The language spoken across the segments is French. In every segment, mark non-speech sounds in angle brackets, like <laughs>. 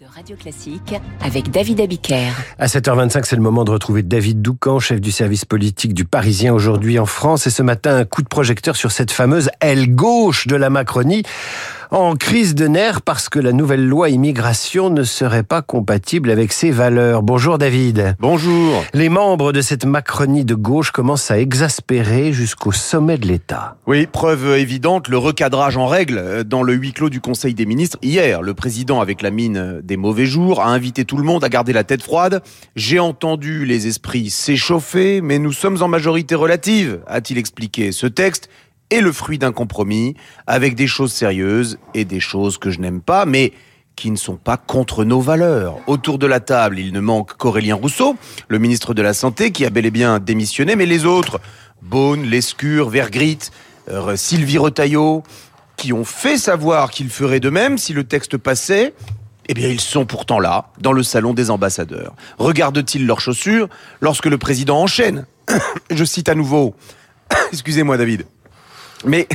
de Radio Classique avec David Abiker. À 7h25, c'est le moment de retrouver David Doucan, chef du service politique du Parisien aujourd'hui en France. Et ce matin, un coup de projecteur sur cette fameuse aile gauche de la Macronie en crise de nerfs parce que la nouvelle loi immigration ne serait pas compatible avec ses valeurs. Bonjour David. Bonjour. Les membres de cette Macronie de gauche commencent à exaspérer jusqu'au sommet de l'État. Oui, preuve évidente, le recadrage en règle dans le huis clos du Conseil des ministres. Hier, le président, avec la mine des mauvais jours, a invité tout le monde à garder la tête froide. J'ai entendu les esprits s'échauffer, mais nous sommes en majorité relative, a-t-il expliqué. Ce texte est le fruit d'un compromis avec des choses sérieuses et des choses que je n'aime pas, mais qui ne sont pas contre nos valeurs. Autour de la table, il ne manque qu'Aurélien Rousseau, le ministre de la Santé, qui a bel et bien démissionné, mais les autres, Beaune, Lescure, Vergrit, euh, Sylvie Retailleau, qui ont fait savoir qu'ils feraient de même si le texte passait, eh bien, ils sont pourtant là, dans le salon des ambassadeurs. Regardent-ils leurs chaussures lorsque le président enchaîne? <coughs> Je cite à nouveau. <coughs> Excusez-moi, David. Mais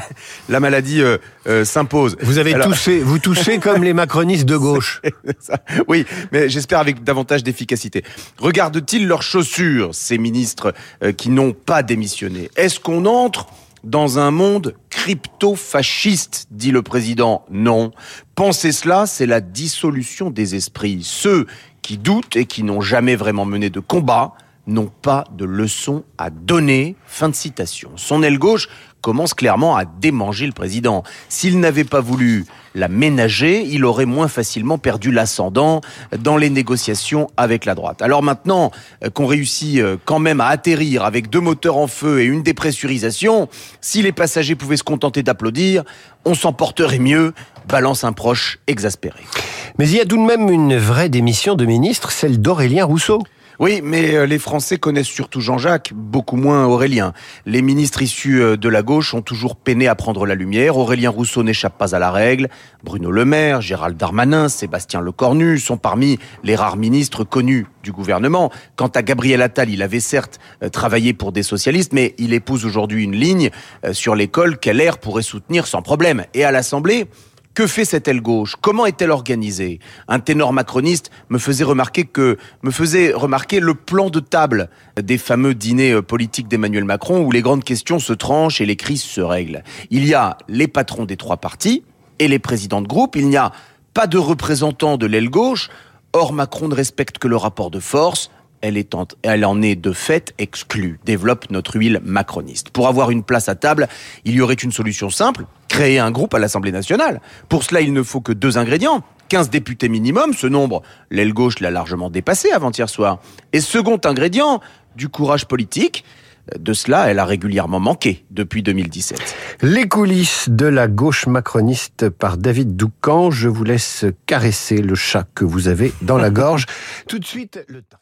la maladie euh, euh, s'impose. Vous avez Alors- toussé, vous touchez <laughs> comme les macronistes de gauche. Ça, oui, mais j'espère avec davantage d'efficacité. Regardent-ils leurs chaussures, ces ministres euh, qui n'ont pas démissionné? Est-ce qu'on entre dans un monde crypto-fasciste, dit le président? Non. Penser cela, c'est la dissolution des esprits. Ceux qui doutent et qui n'ont jamais vraiment mené de combat n'ont pas de leçons à donner. Fin de citation. Son aile gauche commence clairement à démanger le président. S'il n'avait pas voulu la ménager, il aurait moins facilement perdu l'ascendant dans les négociations avec la droite. Alors maintenant euh, qu'on réussit euh, quand même à atterrir avec deux moteurs en feu et une dépressurisation, si les passagers pouvaient se contenter d'applaudir, on s'en porterait mieux, balance un proche exaspéré. Mais il y a tout de même une vraie démission de ministre, celle d'Aurélien Rousseau. Oui, mais euh, les Français connaissent surtout Jean-Jacques, beaucoup moins Aurélien. Les ministres issus euh, de la gauche ont toujours peiné à prendre la lumière. Aurélien Rousseau n'échappe pas à la règle. Bruno Le Maire, Gérald Darmanin, Sébastien Lecornu sont parmi les rares ministres connus du gouvernement. Quant à Gabriel Attal, il avait certes euh, travaillé pour des socialistes, mais il épouse aujourd'hui une ligne sur l'école qu'LR pourrait soutenir sans problème. Et à l'Assemblée, que fait cette aile gauche? Comment est-elle organisée? Un ténor macroniste me faisait remarquer que me faisait remarquer le plan de table des fameux dîners euh, politiques d'Emmanuel Macron où les grandes questions se tranchent et les crises se règlent. Il y a les patrons des trois partis et les présidents de groupe. Il n'y a pas de représentants de l'aile gauche. Or Macron ne respecte que le rapport de force. Elle, est en, elle en est de fait exclue, développe notre huile macroniste. Pour avoir une place à table, il y aurait une solution simple, créer un groupe à l'Assemblée nationale. Pour cela, il ne faut que deux ingrédients. 15 députés minimum, ce nombre, l'aile gauche l'a largement dépassé avant-hier soir. Et second ingrédient, du courage politique. De cela, elle a régulièrement manqué depuis 2017. Les coulisses de la gauche macroniste par David Doucan. Je vous laisse caresser le chat que vous avez dans la gorge. <laughs> Tout de suite, le temps.